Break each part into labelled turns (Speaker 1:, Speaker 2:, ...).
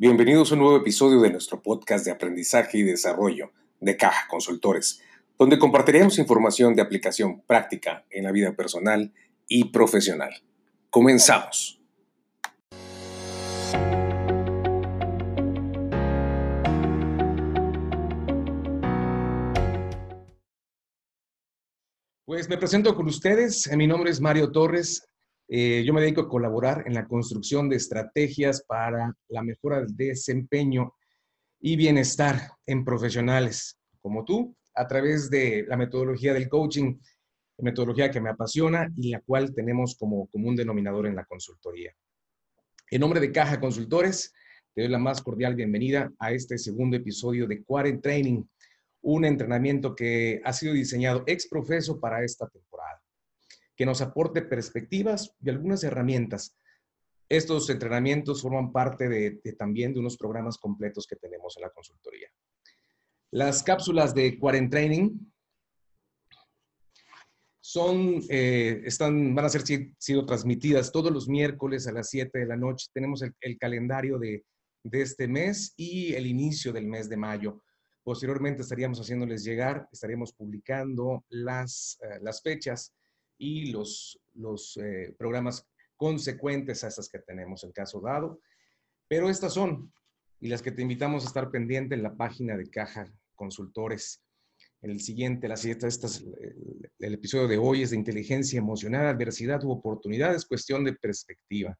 Speaker 1: Bienvenidos a un nuevo episodio de nuestro podcast de aprendizaje y desarrollo de Caja Consultores, donde compartiremos información de aplicación práctica en la vida personal y profesional. Comenzamos. Pues me presento con ustedes. Mi nombre es Mario Torres. Eh, yo me dedico a colaborar en la construcción de estrategias para la mejora del desempeño y bienestar en profesionales como tú a través de la metodología del coaching, metodología que me apasiona y la cual tenemos como común denominador en la consultoría. En nombre de Caja Consultores, te doy la más cordial bienvenida a este segundo episodio de Quarent Training, un entrenamiento que ha sido diseñado ex profeso para esta temporada que nos aporte perspectivas y algunas herramientas. Estos entrenamientos forman parte de, también de unos programas completos que tenemos en la consultoría. Las cápsulas de Quarentraining son, eh, están, van a ser sido transmitidas todos los miércoles a las 7 de la noche. Tenemos el, calendario de, este mes y el inicio del mes de mayo. Posteriormente estaríamos haciéndoles llegar, estaríamos publicando las, eh, las fechas y los, los eh, programas consecuentes a estas que tenemos en caso dado. Pero estas son, y las que te invitamos a estar pendiente en la página de Caja Consultores. El siguiente, la siguiente, estas, el, el episodio de hoy es de inteligencia emocional, adversidad u oportunidades, cuestión de perspectiva.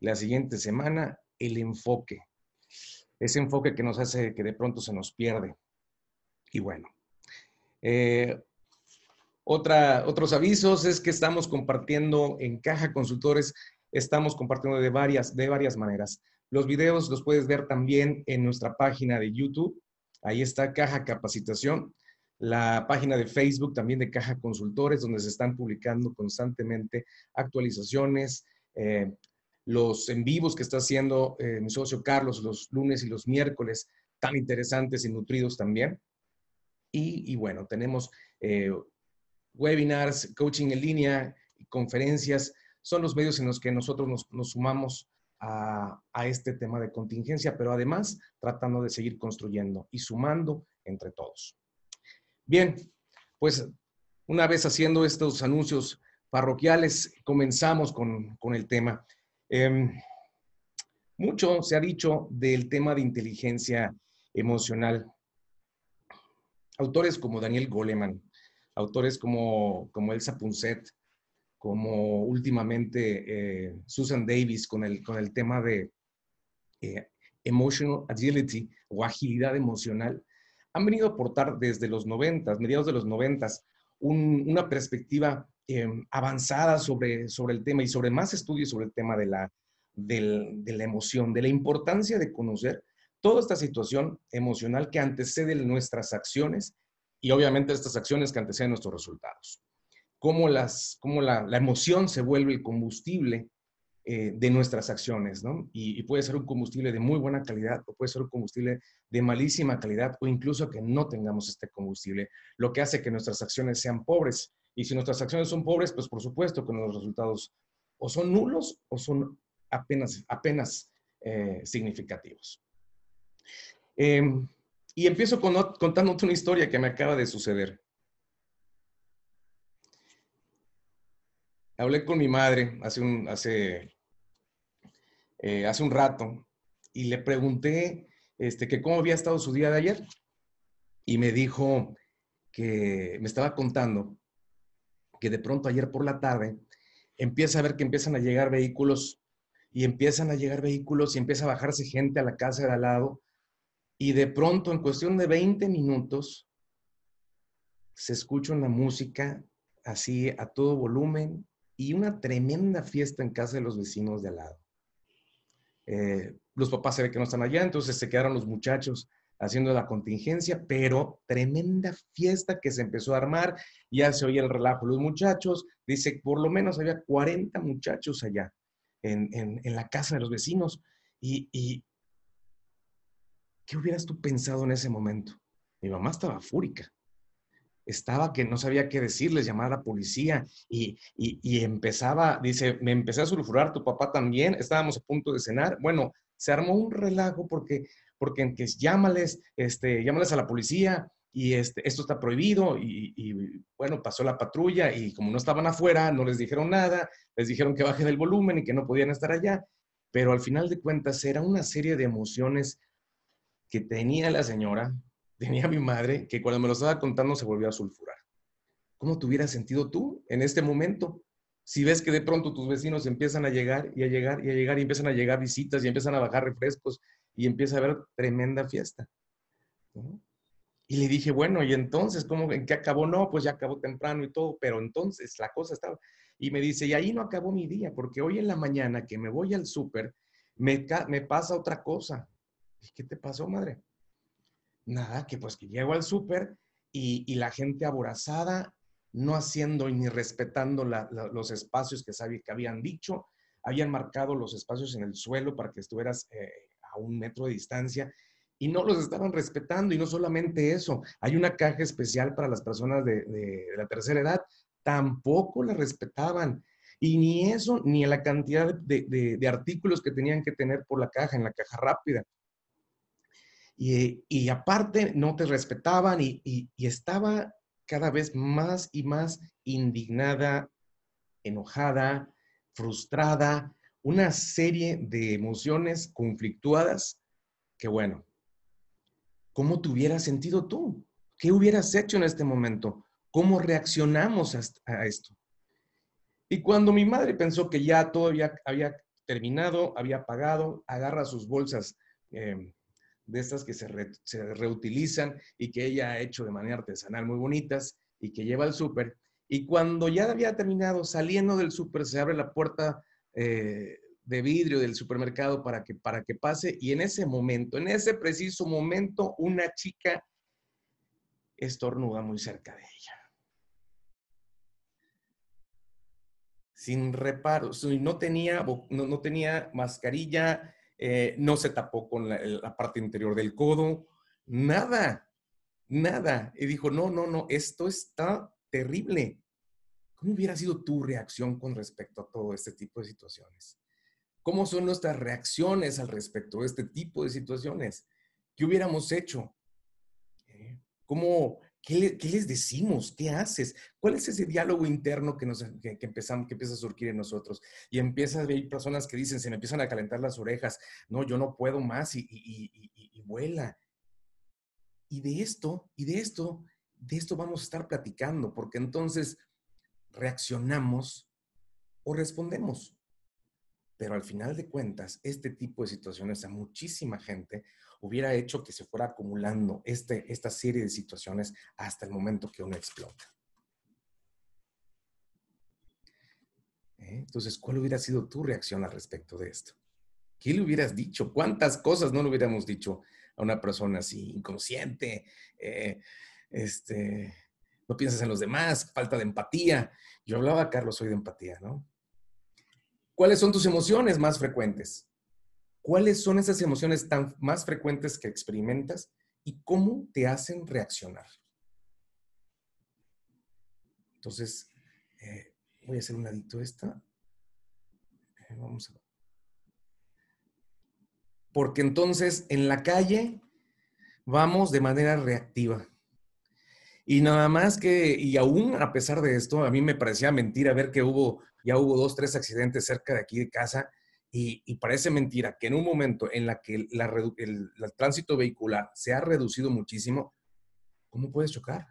Speaker 1: La siguiente semana, el enfoque. Ese enfoque que nos hace que de pronto se nos pierde. Y bueno, eh, otra, otros avisos es que estamos compartiendo en Caja Consultores, estamos compartiendo de varias, de varias maneras. Los videos los puedes ver también en nuestra página de YouTube. Ahí está Caja Capacitación. La página de Facebook también de Caja Consultores, donde se están publicando constantemente actualizaciones, eh, los en vivos que está haciendo eh, mi socio Carlos los lunes y los miércoles, tan interesantes y nutridos también. Y, bueno, tenemos eh, webinars, coaching en línea, conferencias, son los medios en los que nosotros nos, sumamos a, este tema de contingencia, pero además tratando de seguir construyendo y sumando entre todos. Bien, pues una vez haciendo estos anuncios parroquiales, comenzamos con, el tema. Em, mucho se ha dicho del tema de inteligencia emocional. Autores como Daniel Goleman, autores como, como Elsa Punset, como últimamente eh, Susan Davis con el, con el tema de eh, emotional agility o agilidad emocional, han venido a aportar desde los 90, mediados de los 90, una perspectiva eh, avanzada sobre, sobre el tema y sobre más estudios sobre el tema de la, de la emoción, de la importancia de conocer toda esta situación emocional que antecede nuestras acciones y obviamente estas acciones que anteceden nuestros resultados. Cómo, las, cómo la, emoción se vuelve el combustible eh, de nuestras acciones, ¿no? Y, puede ser un combustible de muy buena calidad o puede ser un combustible de malísima calidad o incluso que no tengamos este combustible, lo que hace que nuestras acciones sean pobres. Y si nuestras acciones son pobres, pues por supuesto que los resultados o son nulos o son apenas, apenas eh, significativos. Eh, y empiezo con, contándote una historia que me acaba de suceder. Hablé con mi madre hace un, hace, eh, hace un rato y le pregunté este, que cómo había estado su día de ayer. Y me dijo que me estaba contando que de pronto ayer por la tarde empieza a ver que empiezan a llegar vehículos y empiezan a llegar vehículos y empieza a bajarse gente a la casa de al lado y de pronto, en cuestión de 20 minutos, se escucha una música así a todo volumen y una tremenda fiesta en casa de los vecinos de al lado. Eh, los papás se ve que no están allá, entonces se quedaron los muchachos haciendo la contingencia, pero tremenda fiesta que se empezó a armar, ya se oía el relajo. Los muchachos, dice, por lo menos había 40 muchachos allá en, la casa de los vecinos y, ¿Qué hubieras tú pensado en ese momento? Mi mamá estaba fúrica. Estaba que no sabía qué decirles, llamar a la policía y, empezaba, dice, me empecé a sulfurar, tu papá también, estábamos a punto de cenar. Bueno, se armó un relajo porque, porque que llámales, este, llámales a la policía y este, esto está prohibido y, y, bueno, pasó la patrulla y como no estaban afuera, no les dijeron nada, les dijeron que bajen el volumen y que no podían estar allá, pero al final de cuentas era una serie de emociones que tenía la señora, tenía mi madre, que cuando me lo estaba contando se volvió a sulfurar. ¿Cómo te hubieras sentido tú en este momento? Si ves que de pronto tus vecinos empiezan a llegar y a llegar y a llegar y empiezan a llegar visitas y empiezan a bajar refrescos y empieza a haber tremenda fiesta. Y le dije, bueno, ¿y entonces cómo, en qué acabó? No, pues ya acabó temprano y todo, pero entonces la cosa estaba. Y me dice, y ahí no acabó mi día, porque hoy en la mañana que me voy al súper, me, me pasa otra cosa. ¿Qué te pasó, madre? Nada, que pues que llego al súper y, y la gente aborazada no haciendo ni respetando los espacios que, sabía, que habían dicho, habían marcado los espacios en el suelo para que estuvieras eh, a un metro de distancia y no los estaban respetando. Y no solamente eso, hay una caja especial para las personas de, la tercera edad, tampoco la respetaban. Y ni eso, ni la cantidad de, artículos que tenían que tener por la caja, en la caja rápida. Y, aparte, no te respetaban y, estaba cada vez más y más indignada, enojada, frustrada, una serie de emociones conflictuadas que bueno, ¿cómo te hubieras sentido tú? ¿Qué hubieras hecho en este momento? ¿Cómo reaccionamos a esto? Y cuando mi madre pensó que ya todo había, terminado, había pagado, agarra sus bolsas eh, de estas que se, reutilizan y que ella ha hecho de manera artesanal muy bonitas y que lleva al súper. Y cuando ya había terminado, saliendo del súper, se abre la puerta eh, de vidrio del supermercado para que, para que pase. Y en ese momento, en ese preciso momento, una chica estornuda muy cerca de ella. Sin reparos, no tenía, no, no tenía mascarilla, eh, no se tapó con la, parte interior del codo, nada, nada. Y dijo, no, no, no, esto está terrible. ¿Cómo hubiera sido tu reacción con respecto a todo este tipo de situaciones? ¿Cómo son nuestras reacciones al respecto de este tipo de situaciones? ¿Qué hubiéramos hecho? ¿Eh? ¿Cómo, ¿Qué, les decimos? ¿Qué haces? ¿Cuál es ese diálogo interno que, nos, que, empezamos, que empieza a surgir en nosotros? Y empieza a ver personas que dicen, se me empiezan a calentar las orejas, no, yo no puedo más y, y vuela. Y de esto, y de esto, de esto vamos a estar platicando, porque entonces reaccionamos o respondemos. Pero al final de cuentas, este tipo de situaciones a muchísima gente hubiera hecho que se fuera acumulando este, esta serie de situaciones hasta el momento que uno explota. ¿Eh? Entonces, ¿cuál hubiera sido tu reacción al respecto de esto? ¿Qué le hubieras dicho? ¿Cuántas cosas no le hubiéramos dicho a una persona así, inconsciente? Eh, este, no piensas en los demás, falta de empatía. Yo hablaba, Carlos, hoy de empatía, ¿no? ¿Cuáles son tus emociones más frecuentes? ¿Cuáles son esas emociones tan más frecuentes que experimentas y cómo te hacen reaccionar? Entonces, eh, voy a hacer un ladito esta. Eh, vamos a. Porque entonces en la calle vamos de manera reactiva. Y nada más que, y aún a pesar de esto, a mí me parecía mentira ver que hubo, ya hubo dos, tres accidentes cerca de aquí de casa y, parece mentira que en un momento en la que el, tránsito vehicular se ha reducido muchísimo, ¿cómo puedes chocar?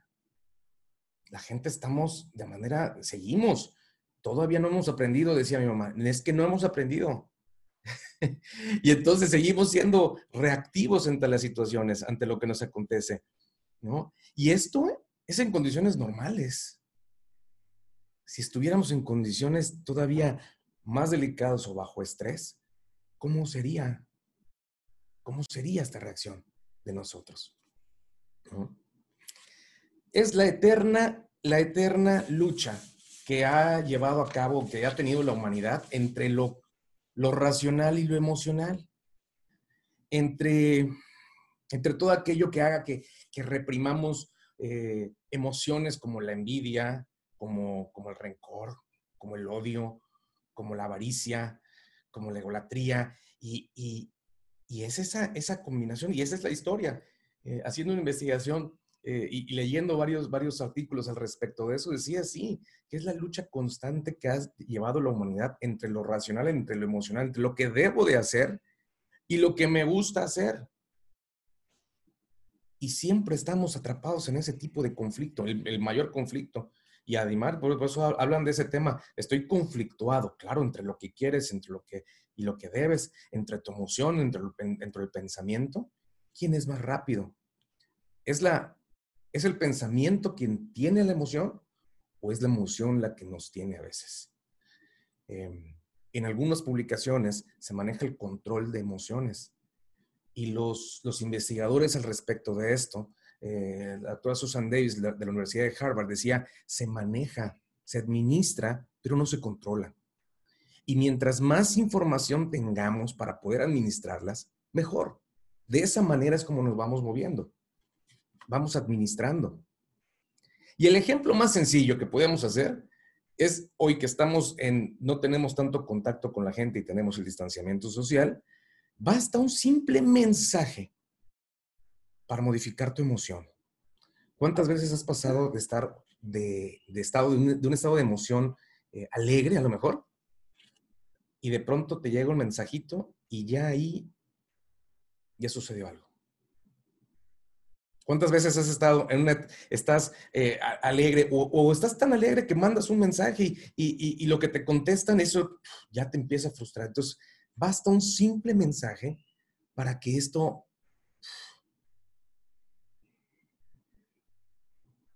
Speaker 1: La gente estamos de manera, seguimos. Todavía no hemos aprendido, decía mi mamá. Es que no hemos aprendido. y entonces seguimos siendo reactivos ante las situaciones, ante lo que nos acontece. ¿no? Y esto es en condiciones normales. Si estuviéramos en condiciones todavía más delicados o bajo estrés, ¿cómo sería? ¿Cómo sería esta reacción de nosotros? Es la eterna, la eterna lucha que ha llevado a cabo, que ha tenido la humanidad entre lo, lo racional y lo emocional, entre, entre todo aquello que haga que, reprimamos eh, emociones como la envidia, como, como el rencor, como el odio, como la avaricia, como la egolatría, y, es esa, esa combinación, y esa es la historia. Eh, haciendo una investigación eh, y, leyendo varios, varios artículos al respecto de eso, decía sí, que es la lucha constante que ha llevado la humanidad entre lo racional, entre lo emocional, entre lo que debo de hacer y lo que me gusta hacer. Y siempre estamos atrapados en ese tipo de conflicto, el, mayor conflicto. Y además, por eso hablan de ese tema, estoy conflictuado, claro, entre lo que quieres, entre lo que y lo que debes, entre tu emoción, entre, entre el pensamiento. ¿Quién es más rápido? ¿Es, la, ¿Es el pensamiento quien tiene la emoción o es la emoción la que nos tiene a veces? Em, en algunas publicaciones se maneja el control de emociones y los, los investigadores al respecto de esto, eh, la doctora Susan Davis de la Universidad de Harvard decía, se maneja, se administra, pero no se controla. Y mientras más información tengamos para poder administrarlas, mejor. De esa manera es como nos vamos moviendo. Vamos administrando. Y el ejemplo más sencillo que podemos hacer es hoy que estamos en, no tenemos tanto contacto con la gente y tenemos el distanciamiento social, Basta un simple mensaje para modificar tu emoción. ¿Cuántas veces has pasado de estar de, estado, de un, estado de emoción eh, alegre a lo mejor? Y de pronto te llega un mensajito y ya ahí ya sucedió algo. ¿Cuántas veces has estado en una, estás eh, alegre o, estás tan alegre que mandas un mensaje y, y, lo que te contestan, eso ya te empieza a frustrar? Entonces, Basta un simple mensaje para que esto,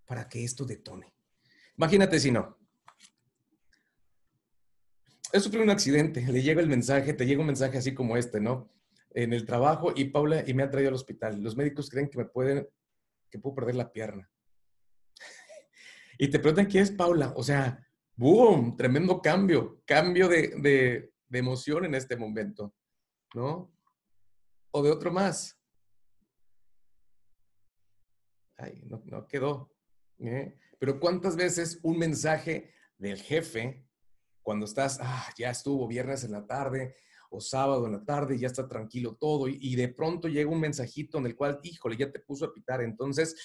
Speaker 1: para que esto detone. Imagínate si no. He sufrido un accidente, le llega el mensaje, te llega un mensaje así como este, ¿no? En el trabajo y Paula y me ha traído al hospital. Los médicos creen que me pueden, que puedo perder la pierna. Y te preguntan quién es Paula. O sea, ¡boom! Tremendo cambio, cambio de, de emoción en este momento, ¿no? O de otro más. Ay, no, quedó. ¿Eh? Pero ¿cuántas veces un mensaje del jefe, cuando estás, ah, ya estuvo viernes en la tarde o sábado en la tarde, ya está tranquilo todo, y, de pronto llega un mensajito en el cual, híjole, ya te puso a pitar. Entonces,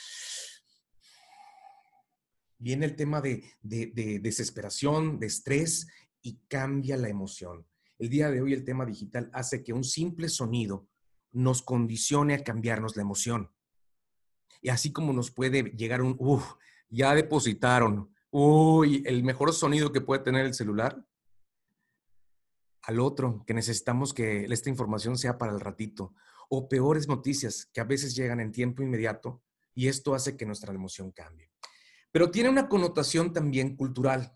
Speaker 1: viene el tema de, de desesperación, de estrés, y cambia la emoción. El día de hoy el tema digital hace que un simple sonido nos condicione a cambiarnos la emoción. Y así como nos puede llegar un, uff, ya depositaron, uy, el mejor sonido que puede tener el celular, al otro, que necesitamos que esta información sea para el ratito, o peores noticias que a veces llegan en tiempo inmediato y esto hace que nuestra emoción cambie. Pero tiene una connotación también cultural.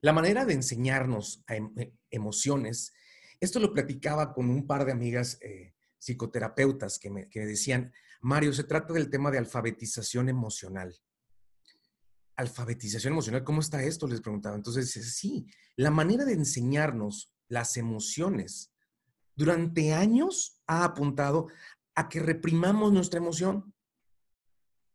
Speaker 1: La manera de enseñarnos a em, emociones, esto lo platicaba con un par de amigas eh, psicoterapeutas que me, decían, Mario, se trata del tema de alfabetización emocional. Alfabetización emocional, ¿cómo está esto? Les preguntaba. Entonces, sí, la manera de enseñarnos las emociones durante años ha apuntado a que reprimamos nuestra emoción.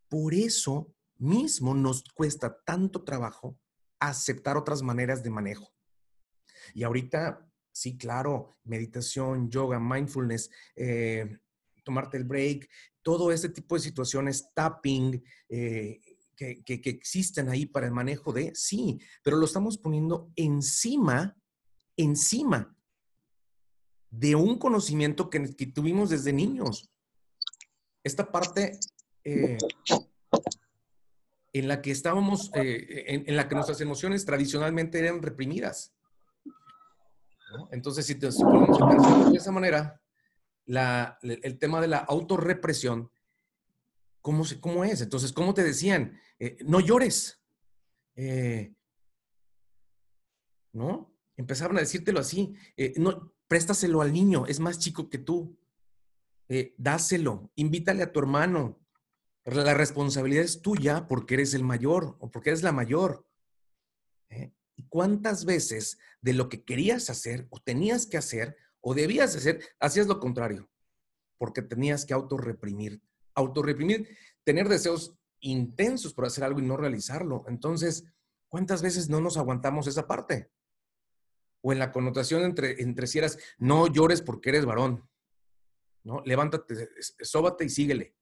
Speaker 1: Por eso mismo nos cuesta tanto trabajo aceptar otras maneras de manejo. Y ahorita, sí, claro, meditación, yoga, mindfulness, eh, tomarte el break, todo ese tipo de situaciones, tapping, eh, que, existen ahí para el manejo de, sí, pero lo estamos poniendo encima, encima de un conocimiento que, tuvimos desde niños. Esta parte eh, en la que estábamos, en, la que nuestras emociones tradicionalmente eran reprimidas. Entonces, si te ponemos a pensar de esa manera, el tema de la autorrepresión, ¿cómo, ¿cómo es? Entonces, ¿cómo te decían? Eh, no llores. Eh, ¿No? Empezaban a decírtelo así. no, préstaselo al niño, es más chico que tú. dáselo, invítale a tu hermano, la responsabilidad es tuya porque eres el mayor o porque eres la mayor. ¿eh? ¿Y cuántas veces de lo que querías hacer o tenías que hacer o debías hacer, hacías lo contrario? Porque tenías que autorreprimir. Autorreprimir, tener deseos intensos por hacer algo y no realizarlo. Entonces, ¿cuántas veces no nos aguantamos esa parte? o en la connotación entre, entre si eras, no llores porque eres varón, ¿no? Levántate, sóbate y síguele.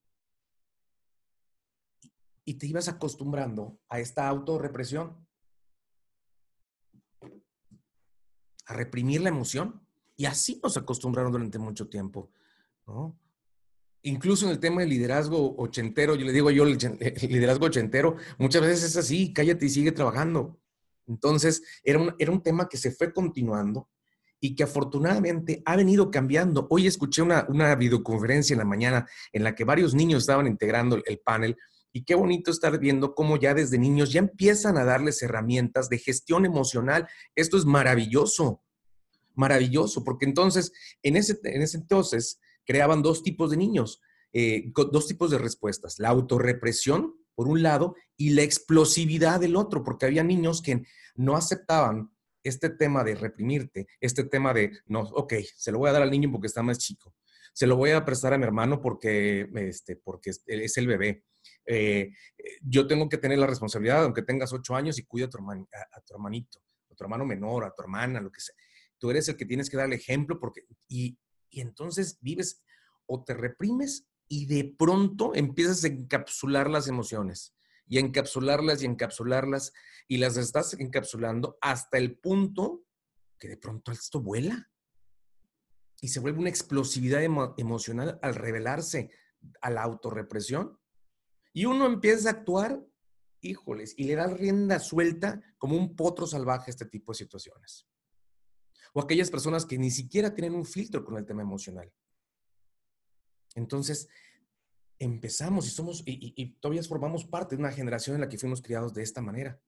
Speaker 1: Y te ibas acostumbrando a esta autorrepresión, a reprimir la emoción. Y así nos acostumbraron durante mucho tiempo, ¿no? Incluso en el tema del liderazgo ochentero, yo le digo yo, el liderazgo ochentero, muchas veces es así, cállate y sigue trabajando. Entonces, era un, era un tema que se fue continuando y que afortunadamente ha venido cambiando. Hoy escuché una, una videoconferencia en la mañana en la que varios niños estaban integrando el, panel y qué bonito estar viendo cómo ya desde niños ya empiezan a darles herramientas de gestión emocional. Esto es maravilloso, maravilloso, porque entonces, en ese, en ese entonces, creaban dos tipos de niños, eh, dos tipos de respuestas, la autorrepresión, por un lado, y la explosividad del otro, porque había niños que no aceptaban este tema de reprimirte, este tema de, no, ok, se lo voy a dar al niño porque está más chico, se lo voy a prestar a mi hermano porque, este, porque es el bebé. Eh, yo tengo que tener la responsabilidad, aunque tengas ocho años, y cuida a tu, a, tu hermanito, a tu hermano menor, a tu hermana, lo que sea. Tú eres el que tienes que dar el ejemplo porque, y, y entonces vives o te reprimes y de pronto empiezas a encapsular las emociones y encapsularlas y encapsularlas y las estás encapsulando hasta el punto que de pronto esto vuela y se vuelve una explosividad emocional al revelarse a la autorrepresión y uno empieza a actuar, híjoles, y le da rienda suelta como un potro salvaje a este tipo de situaciones. O aquellas personas que ni siquiera tienen un filtro con el tema emocional. Entonces, empezamos y somos, y, todavía formamos parte de una generación en la que fuimos criados de esta manera.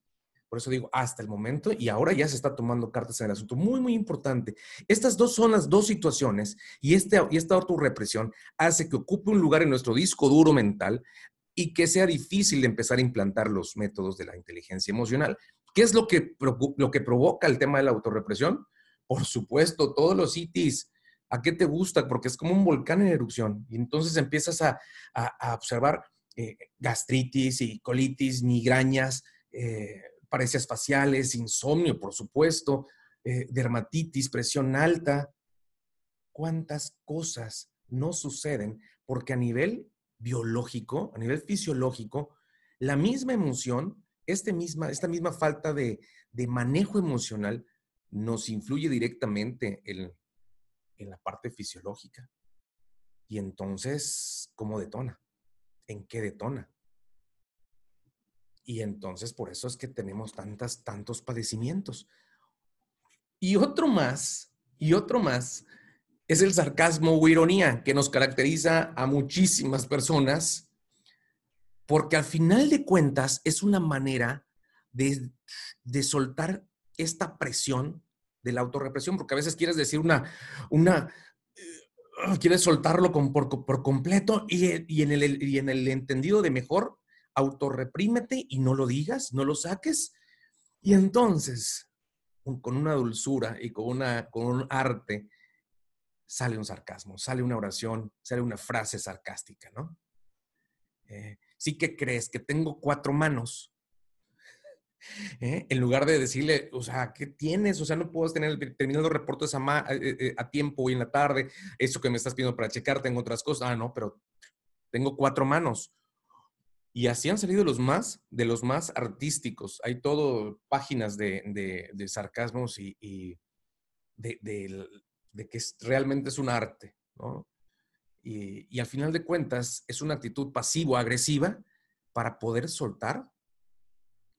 Speaker 1: Por eso digo, hasta el momento, y ahora ya se está tomando cartas en el asunto. Muy, muy importante. Estas dos son las dos situaciones, y, este, y esta autorrepresión hace que ocupe un lugar en nuestro disco duro mental y que sea difícil empezar a implantar los métodos de la inteligencia emocional. ¿Qué es lo que, lo que provoca el tema de la autorrepresión? Por supuesto, todos los itis ¿A qué te gusta? Porque es como un volcán en erupción. Y entonces empiezas a, observar eh, gastritis y colitis, migrañas, eh, faciales, insomnio, por supuesto, eh, dermatitis, presión alta. ¿Cuántas cosas no suceden? Porque a nivel biológico, a nivel fisiológico, la misma emoción, este misma, esta misma falta de, de manejo emocional nos influye directamente en, en la parte fisiológica. Y entonces, ¿cómo detona? ¿En qué detona? Y entonces por eso es que tenemos tantas, tantos padecimientos. Y otro más, y otro más, es el sarcasmo o ironía que nos caracteriza a muchísimas personas, porque al final de cuentas es una manera de, de soltar esta presión de la autorrepresión, porque a veces quieres decir una, una eh, quieres soltarlo por, completo y, en el, y en el entendido de mejor, autorreprímete y no lo digas, no lo saques. Y entonces, con una dulzura y con, una, con un arte, sale un sarcasmo, sale una oración, sale una frase sarcástica, ¿no? Eh, sí que crees que tengo cuatro manos, ¿eh? En lugar de decirle, o sea, ¿qué tienes? O sea, no puedo tener terminando reportes a, eh, tiempo y en la tarde, eso que me estás pidiendo para checar, tengo otras cosas. Ah, no, pero tengo cuatro manos. Y así han salido los más, de los más artísticos. Hay todo páginas de, sarcasmos y, y de, que realmente es un arte. Y, al final de cuentas es una actitud pasivo-agresiva para poder soltar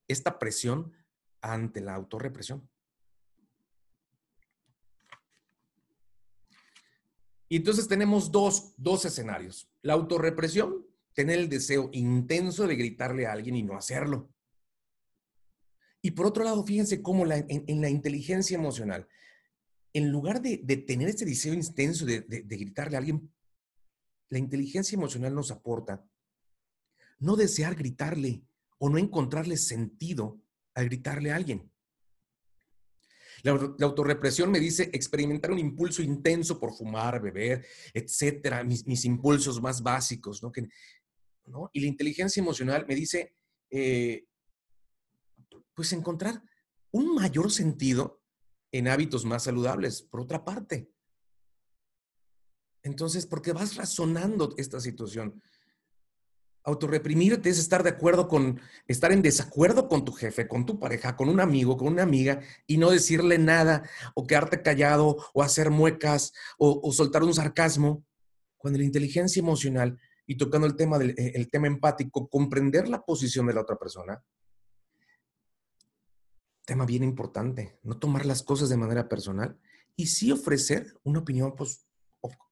Speaker 1: esta presión ante la autorrepresión. Y entonces tenemos dos, escenarios. La autorrepresión, tener el deseo intenso de gritarle a alguien y no hacerlo. Y por otro lado, fíjense cómo en, la inteligencia emocional, en lugar de, tener ese deseo intenso de gritarle a alguien, la inteligencia emocional nos aporta no desear gritarle, o no encontrarle sentido al gritarle a alguien. La, autorrepresión me dice experimentar un impulso intenso por fumar, beber, etcétera, mis, impulsos más básicos. ¿no? Y la inteligencia emocional me dice, eh, pues encontrar un mayor sentido en hábitos más saludables, por otra parte. Entonces, porque vas razonando esta situación. Autorreprimirte es estar de acuerdo con, estar en desacuerdo con tu jefe, con tu pareja, con un amigo, con una amiga y no decirle nada o quedarte callado o hacer muecas o, soltar un sarcasmo. Cuando la inteligencia emocional y tocando el tema, del, el tema empático, comprender la posición de la otra persona, tema bien importante, no tomar las cosas de manera personal y sí ofrecer una opinión, pues,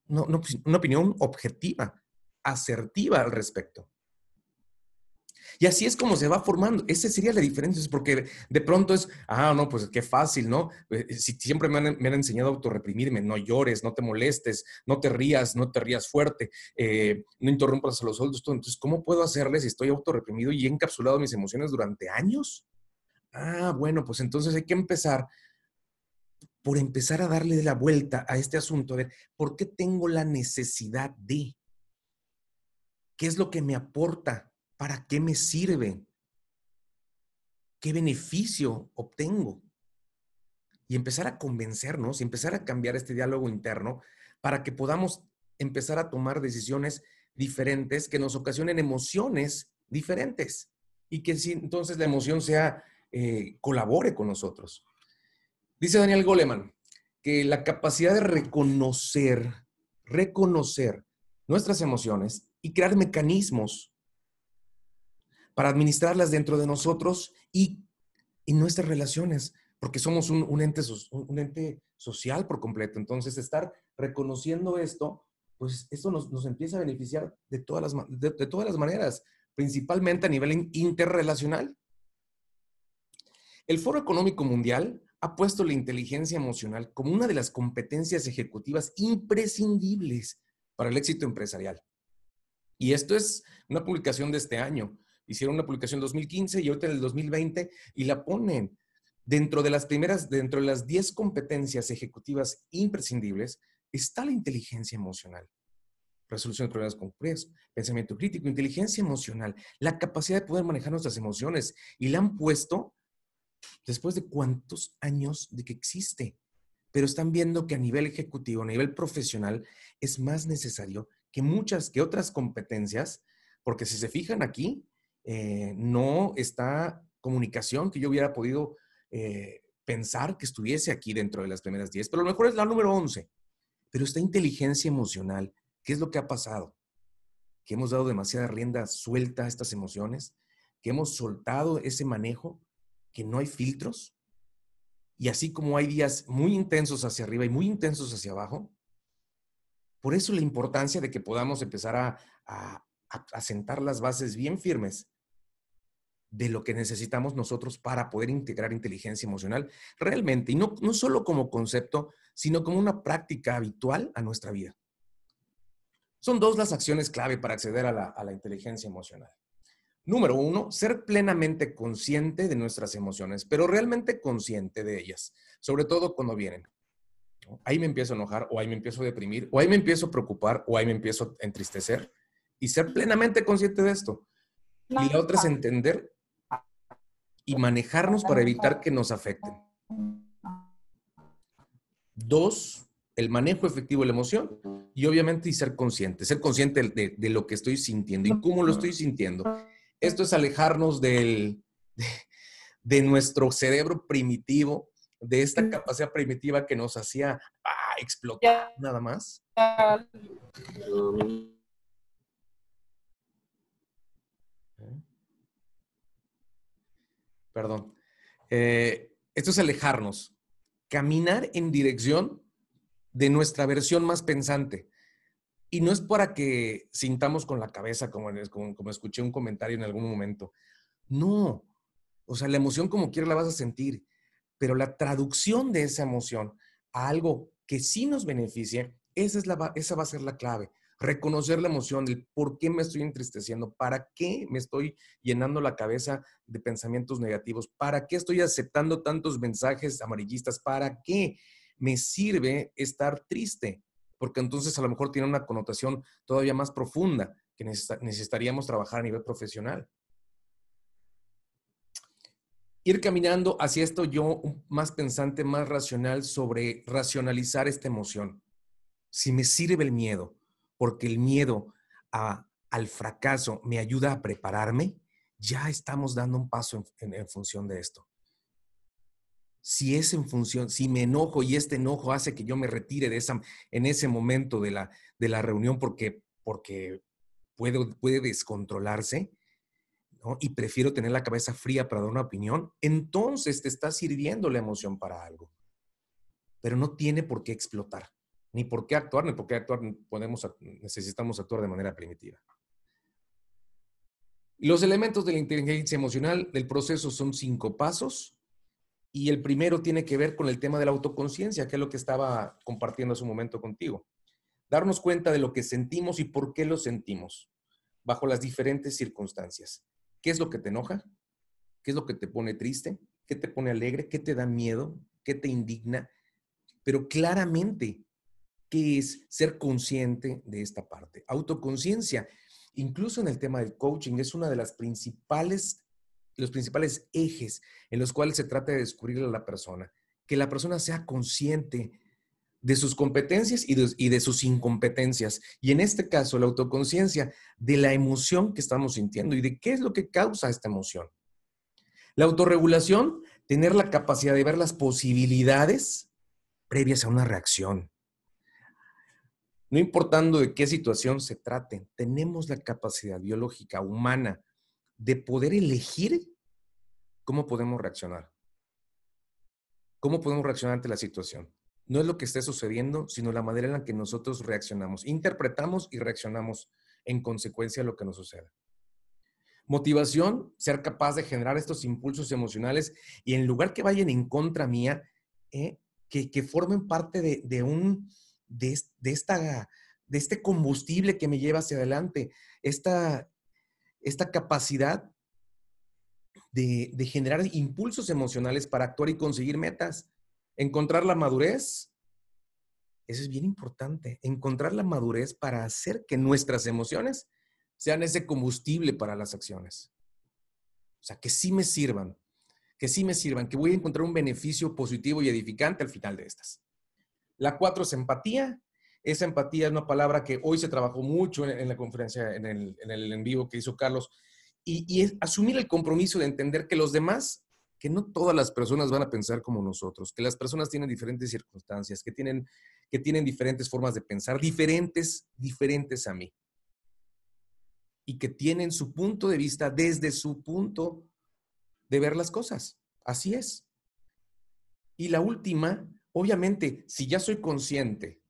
Speaker 1: una opinión objetiva, asertiva al respecto. Y así es como se va formando. Esa sería la diferencia, es porque de pronto es, ah, no, pues qué fácil, ¿no? Eh, eh, si siempre me han, enseñado a autorreprimirme, no llores, no te molestes, no te rías, no te rías fuerte, eh, no interrumpas a los otros. Entonces, ¿cómo puedo hacerle si estoy autorreprimido y he encapsulado mis emociones durante años? Ah, bueno, pues entonces hay que empezar por empezar a darle la vuelta a este asunto, de por qué tengo la necesidad de, qué es lo que me aporta, para qué me sirve, qué beneficio obtengo. Y empezar a convencernos y empezar a cambiar este diálogo interno para que podamos empezar a tomar decisiones diferentes que nos ocasionen emociones diferentes y que si entonces la emoción sea eh, colabore con nosotros. Dice Daniel Goleman que la capacidad de reconocer, reconocer nuestras emociones y crear mecanismos para administrarlas dentro de nosotros y en nuestras relaciones, porque somos un, ente, un ente social por completo. Entonces, estar reconociendo esto, pues esto nos, empieza a beneficiar de todas, las, de todas las maneras, principalmente a nivel interrelacional. El Foro Económico Mundial ha puesto la inteligencia emocional como una de las competencias ejecutivas imprescindibles para el éxito empresarial. Y esto es una publicación de este año. Hicieron una publicación en 2015 y ahorita en el 2020 y la ponen dentro de las primeras, dentro de las 10 competencias ejecutivas imprescindibles, está la inteligencia emocional. Resolución de problemas concretos, pensamiento crítico, inteligencia emocional, la capacidad de poder manejar nuestras emociones. Y la han puesto después de cuántos años de que existe. Pero están viendo que a nivel ejecutivo, a nivel profesional, es más necesario que muchas, que otras competencias, porque si se fijan aquí, eh, no está comunicación que yo hubiera podido eh, pensar que estuviese aquí dentro de las primeras 10, pero a lo mejor es la número 11. Pero esta inteligencia emocional, ¿qué es lo que ha pasado? Que hemos dado demasiada rienda suelta a estas emociones, que hemos soltado ese manejo que no hay filtros. Y así como hay días muy intensos hacia arriba y muy intensos hacia abajo, por eso la importancia de que podamos empezar a, a, sentar las bases bien firmes de lo que necesitamos nosotros para poder integrar inteligencia emocional realmente, y no, no solo como concepto, sino como una práctica habitual a nuestra vida. Son dos las acciones clave para acceder a la, a la inteligencia emocional. Número uno, ser plenamente consciente de nuestras emociones, pero realmente consciente de ellas, sobre todo cuando vienen. Ahí me empiezo a enojar, o ahí me empiezo a deprimir, o ahí me empiezo a preocupar, o ahí me empiezo a entristecer, y ser plenamente consciente de esto. Y la otra es entender y manejarnos para evitar que nos afecten. Dos, el manejo efectivo de la emoción y obviamente y ser consciente, ser consciente de, de, lo que estoy sintiendo y cómo lo estoy sintiendo esto es alejarnos del, de, nuestro cerebro primitivo, de esta capacidad primitiva que nos hacía ah, explotar nada más. Perdón. Eh, esto es alejarnos, caminar en dirección de nuestra versión más pensante. Y no es para que sintamos con la cabeza, como, como, escuché un comentario en algún momento. No. O sea, la emoción como quiera la vas a sentir, pero la traducción de esa emoción a algo que sí nos beneficie, esa, es la, esa va a ser la clave. Reconocer la emoción, el por qué me estoy entristeciendo, para qué me estoy llenando la cabeza de pensamientos negativos, para qué estoy aceptando tantos mensajes amarillistas, para qué me sirve estar triste porque entonces a lo mejor tiene una connotación todavía más profunda que necesitaríamos trabajar a nivel profesional. ir caminando hacia esto yo más pensante, más racional sobre racionalizar esta emoción. Si me sirve el miedo, porque el miedo al fracaso me ayuda a prepararme, ya estamos dando un paso en, función de esto. Si es en función, si me enojo y este enojo hace que yo me retire de esa, en ese momento de la, de la reunión porque, porque puede descontrolarse, y prefiero tener la cabeza fría para dar una opinión, entonces te está sirviendo la emoción para algo. Pero no tiene por qué explotar, ni por qué actuar, ni por qué actuar, podemos, necesitamos actuar de manera primitiva. Los elementos de la inteligencia emocional del proceso son cinco pasos y el primero tiene que ver con el tema de la autoconciencia, que es lo que estaba compartiendo hace un momento contigo. Darnos cuenta de lo que sentimos y por qué lo sentimos bajo las diferentes circunstancias. ¿Qué es lo que te enoja? ¿Qué es lo que te pone triste? ¿Qué te pone alegre? ¿Qué te da miedo? ¿Qué te indigna? Pero claramente, ¿qué es ser consciente de esta parte? Autoconciencia, incluso en el tema del coaching, es una de las principales, los principales ejes en los cuales se trata de descubrir a la persona. Que la persona sea consciente de sus competencias y de, sus incompetencias. Y en este caso, la autoconciencia de la emoción que estamos sintiendo y de qué es lo que causa esta emoción. La autorregulación, tener la capacidad de ver las posibilidades previas a una reacción. No importando de qué situación se trate, tenemos la capacidad biológica humana de poder elegir cómo podemos reaccionar. ¿Cómo podemos reaccionar ante la situación? no es lo que esté sucediendo, sino la manera en la que nosotros reaccionamos, interpretamos y reaccionamos en consecuencia a lo que nos suceda. Motivación, ser capaz de generar estos impulsos emocionales y en lugar que vayan en contra mía, eh, que, formen parte de, un, de, esta, de este combustible que me lleva hacia adelante, esta, esta capacidad de, generar impulsos emocionales para actuar y conseguir metas. Encontrar la madurez, eso es bien importante, encontrar la madurez para hacer que nuestras emociones sean ese combustible para las acciones. O sea, que sí me sirvan, que sí me sirvan, que voy a encontrar un beneficio positivo y edificante al final de estas. La cuatro es empatía. Esa empatía es una palabra que hoy se trabajó mucho en, la conferencia, en el, en vivo que hizo Carlos, y, es asumir el compromiso de entender que los demás que no todas las personas van a pensar como nosotros, que las personas tienen diferentes circunstancias, que tienen, que tienen diferentes formas de pensar, diferentes, diferentes a mí. Y que tienen su punto de vista desde su punto de ver las cosas. Así es. Y la última, obviamente, si ya soy consciente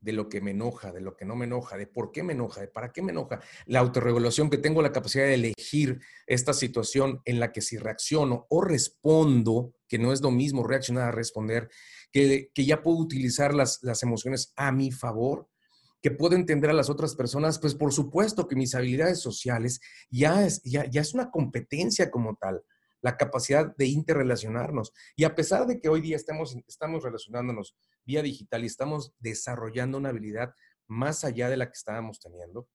Speaker 1: de lo que me enoja, de lo que no me enoja, de por qué me enoja, de para qué me enoja. La autorregulación, que tengo la capacidad de elegir esta situación en la que si reacciono o respondo, que no es lo mismo reaccionar a responder, que, que ya puedo utilizar las, las emociones a mi favor, que puedo entender a las otras personas, pues por supuesto que mis habilidades sociales ya es, ya, ya es una competencia como tal la capacidad de interrelacionarnos. Y a pesar de que hoy día estamos, estamos relacionándonos vía digital y estamos desarrollando una habilidad más allá de la que estábamos teniendo,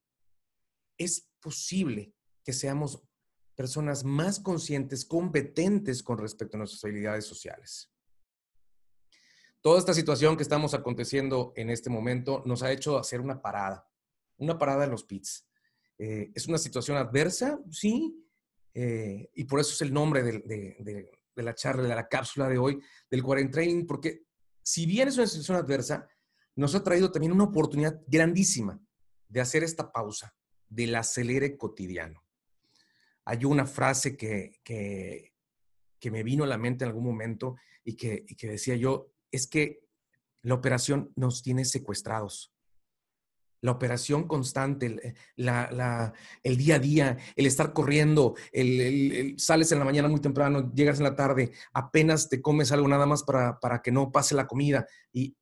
Speaker 1: es posible que seamos personas más conscientes, competentes con respecto a nuestras habilidades sociales. Toda esta situación que estamos aconteciendo en este momento nos ha hecho hacer una parada, una parada en los pits. Eh, es una situación adversa, sí, eh, y por eso es el nombre de, la charla, de la cápsula de hoy, del Training, porque si bien es una situación adversa, nos ha traído también una oportunidad grandísima de hacer esta pausa del acelere cotidiano. Hay una frase que, que, me vino a la mente en algún momento y que, y que decía yo, es que la operación nos tiene secuestrados la operación constante, el, eh, el, día a día, el estar corriendo, el, sales en la mañana muy temprano, llegas en la tarde, apenas te comes algo nada más para, para que no pase la comida y,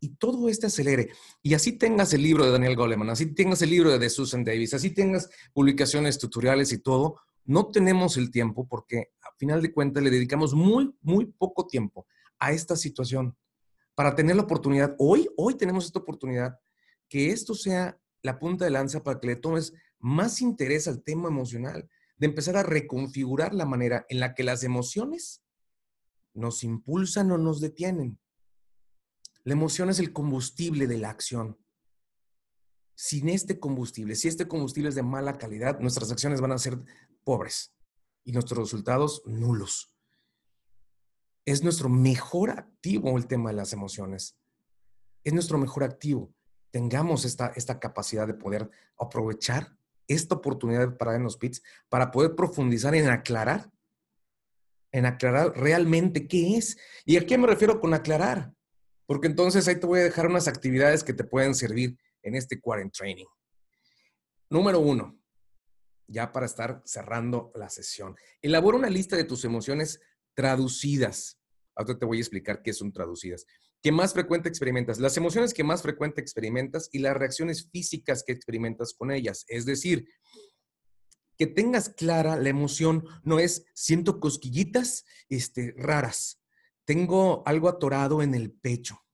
Speaker 1: y, todo este acelere. Y así tengas el libro de Daniel Goleman, así tengas el libro de Susan Davis, así tengas publicaciones tutoriales y todo, no tenemos el tiempo porque a final de cuentas le dedicamos muy, muy poco tiempo a esta situación para tener la oportunidad. Hoy, hoy tenemos esta oportunidad que esto sea la punta de lanza para que le tomes más interés al tema emocional. de empezar a reconfigurar la manera en la que las emociones nos impulsan o nos detienen. La emoción es el combustible de la acción. Sin este combustible, si este combustible es de mala calidad, nuestras acciones van a ser pobres y nuestros resultados nulos. Es nuestro mejor activo el tema de las emociones. Es nuestro mejor activo. Tengamos esta, esta capacidad de poder aprovechar esta oportunidad de parar los pits para poder profundizar en aclarar, en aclarar realmente qué es. ¿Y a qué me refiero con aclarar? Porque entonces ahí te voy a dejar unas actividades que te pueden servir en este Quarent Training. Número uno, ya para estar cerrando la sesión. Elabora una lista de tus emociones traducidas. Ahora te voy a explicar qué son traducidas. ¿Qué más frecuente experimentas? Las emociones que más frecuente experimentas y las reacciones físicas que experimentas con ellas. Es decir, que tengas clara la emoción no es siento cosquillitas este, raras, tengo algo atorado en el pecho,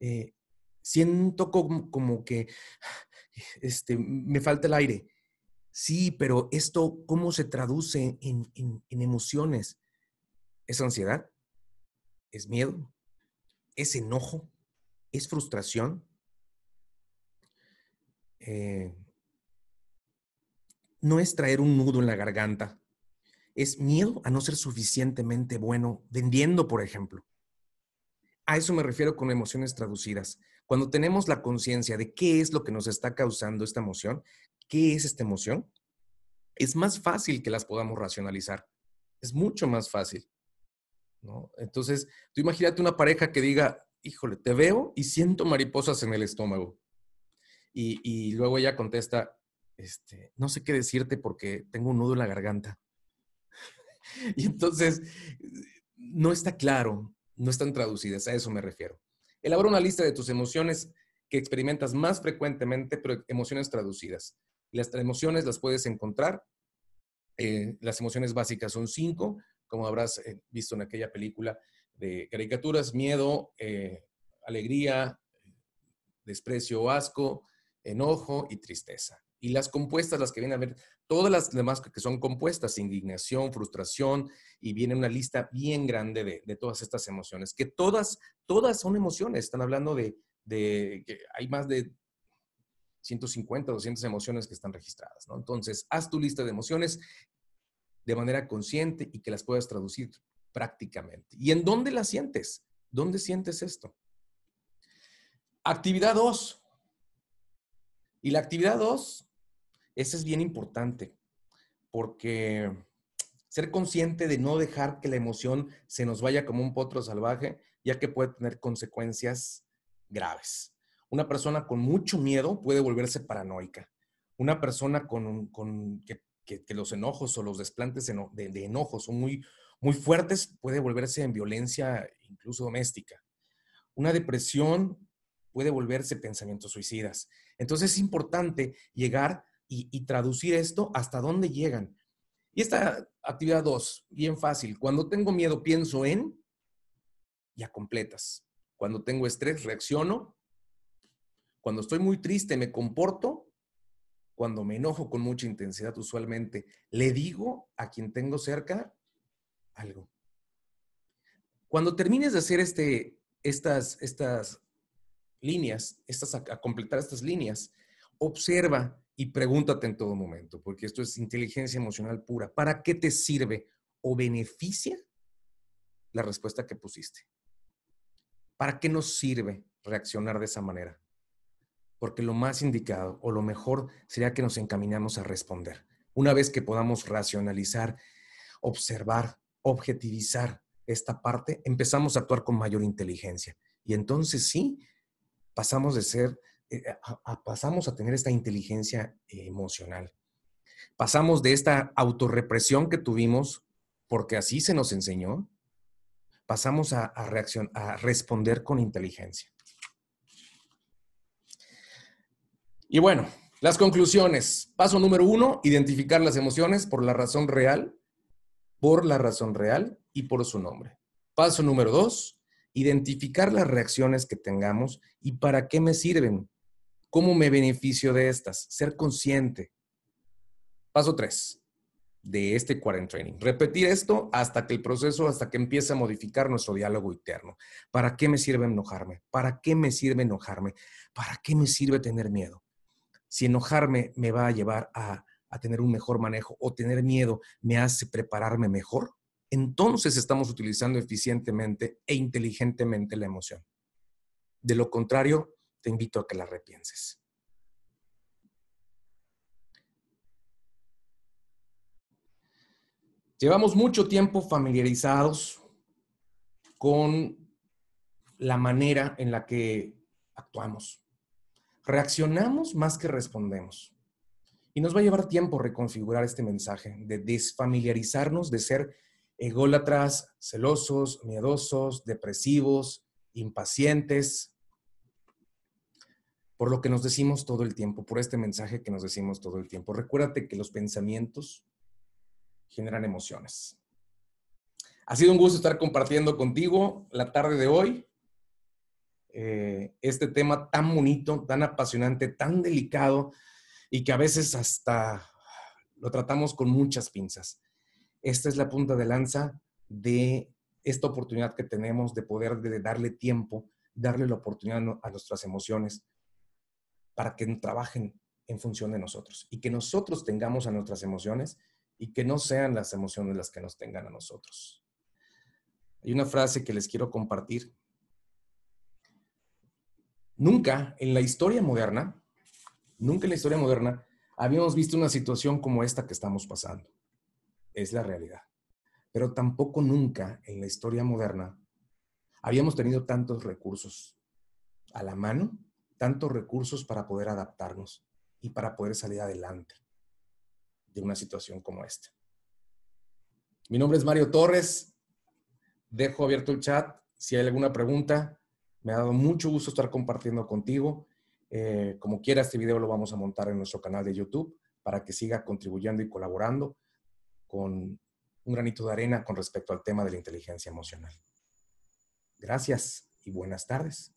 Speaker 1: eh, siento como, como, que este, me falta el aire. Sí, pero esto, ¿cómo se traduce en, en emociones? ¿Es ansiedad? ¿Es miedo? ¿Es enojo? ¿Es frustración? Eh, no es traer un nudo en la garganta. Es miedo a no ser suficientemente bueno vendiendo, por ejemplo. A eso me refiero con emociones traducidas. Cuando tenemos la conciencia de qué es lo que nos está causando esta emoción, qué es esta emoción, es más fácil que las podamos racionalizar. Es mucho más fácil. Entonces, tú imagínate una pareja que diga, híjole, te veo y siento mariposas en el estómago. Y, luego ella contesta, este, no sé qué decirte porque tengo un nudo en la garganta. y entonces, no está claro, no están traducidas, a eso me refiero. Elabora una lista de tus emociones que experimentas más frecuentemente, pero emociones traducidas. Las emociones las puedes encontrar. Eh, las emociones básicas son cinco, como habrás eh, visto en aquella película de caricaturas, miedo, eh, alegría, desprecio asco, enojo y tristeza. Y las compuestas, las que vienen a ver, todas las demás que son compuestas, indignación, frustración, y viene una lista bien grande de, todas estas emociones, que todas, todas son emociones. Están hablando de, de que hay más de 150, 200 emociones que están registradas, ¿no? Entonces, haz tu lista de emociones de manera consciente y que las puedas traducir prácticamente. ¿Y en dónde las sientes? ¿Dónde sientes esto? Actividad 2. Y la actividad 2, esa es bien importante, porque ser consciente de no dejar que la emoción se nos vaya como un potro salvaje, ya que puede tener consecuencias graves. Una persona con mucho miedo puede volverse paranoica. Una persona con, con que que, los enojos o los desplantes de, enojos son muy, muy fuertes, puede volverse en violencia incluso doméstica. Una depresión puede volverse pensamientos suicidas. Entonces es importante llegar y, traducir esto hasta dónde llegan. Y esta actividad 2, bien fácil. Cuando tengo miedo, pienso en, ya completas. Cuando tengo estrés, reacciono. Cuando estoy muy triste, me comporto cuando me enojo con mucha intensidad usualmente, le digo a quien tengo cerca algo. Cuando termines de hacer este, estas, estas líneas, estas, a, completar estas líneas, observa y pregúntate en todo momento, porque esto es inteligencia emocional pura. ¿Para qué te sirve o beneficia la respuesta que pusiste? ¿Para qué nos sirve reaccionar de esa manera? Porque lo más indicado o lo mejor sería que nos encaminamos a responder. Una vez que podamos racionalizar, observar, objetivizar esta parte, empezamos a actuar con mayor inteligencia. Y entonces sí, pasamos de ser, eh, a, pasamos a tener esta inteligencia emocional. Pasamos de esta autorrepresión que tuvimos, porque así se nos enseñó, pasamos a, a, a responder con inteligencia. Y bueno, las conclusiones. Paso número uno, identificar las emociones por la razón real, por la razón real y por su nombre. Paso número dos, identificar las reacciones que tengamos y para qué me sirven. ¿Cómo me beneficio de estas? Ser consciente. Paso tres, de este Quarent Training. Repetir esto hasta que el proceso, hasta que empiece a modificar nuestro diálogo interno. ¿Para qué me sirve enojarme? ¿Para qué me sirve enojarme? ¿Para qué me sirve tener miedo? Si enojarme me va a llevar a, tener un mejor manejo o tener miedo me hace prepararme mejor, entonces estamos utilizando eficientemente e inteligentemente la emoción. De lo contrario, te invito a que la repienses. Llevamos mucho tiempo familiarizados con la manera en la que actuamos. Reaccionamos más que respondemos. Y nos va a llevar tiempo reconfigurar este mensaje, de desfamiliarizarnos de ser ególatras, celosos, miedosos, depresivos, impacientes, por lo que nos decimos todo el tiempo, por este mensaje que nos decimos todo el tiempo. Recuérdate que los pensamientos generan emociones. Ha sido un gusto estar compartiendo contigo la tarde de hoy eh, este tema tan bonito, tan apasionante, tan delicado y que a veces hasta lo tratamos con muchas pinzas. Esta es la punta de lanza de esta oportunidad que tenemos de poder de darle tiempo, darle la oportunidad a nuestras emociones para que trabajen en función de nosotros y que nosotros tengamos a nuestras emociones y que no sean las emociones las que nos tengan a nosotros. Hay una frase que les quiero compartir. Nunca en la historia moderna, nunca en la historia moderna habíamos visto una situación como esta que estamos pasando. Es la realidad. Pero tampoco nunca en la historia moderna habíamos tenido tantos recursos a la mano, tantos recursos para poder adaptarnos y para poder salir adelante de una situación como esta. Mi nombre es Mario Torres. Dejo abierto el chat. Si hay alguna pregunta, me ha dado mucho gusto estar compartiendo contigo. Eh, como quiera, este video lo vamos a montar en nuestro canal de YouTube para que siga contribuyendo y colaborando con un granito de arena con respecto al tema de la inteligencia emocional. Gracias y buenas tardes.